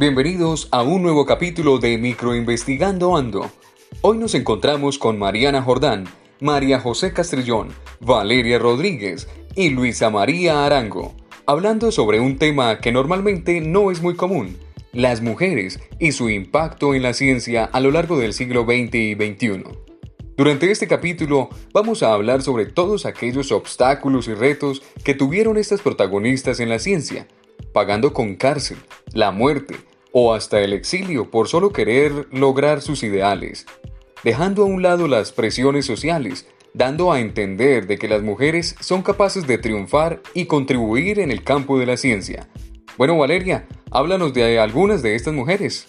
Bienvenidos a un nuevo capítulo de Microinvestigando Ando. Hoy nos encontramos con Mariana Jordán, María José Castrillón, Valeria Rodríguez y Luisa María Arango, hablando sobre un tema que normalmente no es muy común, las mujeres y su impacto en la ciencia a lo largo del siglo XX y XXI. Durante este capítulo vamos a hablar sobre todos aquellos obstáculos y retos que tuvieron estas protagonistas en la ciencia, pagando con cárcel, la muerte o hasta el exilio por solo querer lograr sus ideales, dejando a un lado las presiones sociales, dando a entender de que las mujeres son capaces de triunfar y contribuir en el campo de la ciencia. Bueno, Valeria, háblanos de algunas de estas mujeres.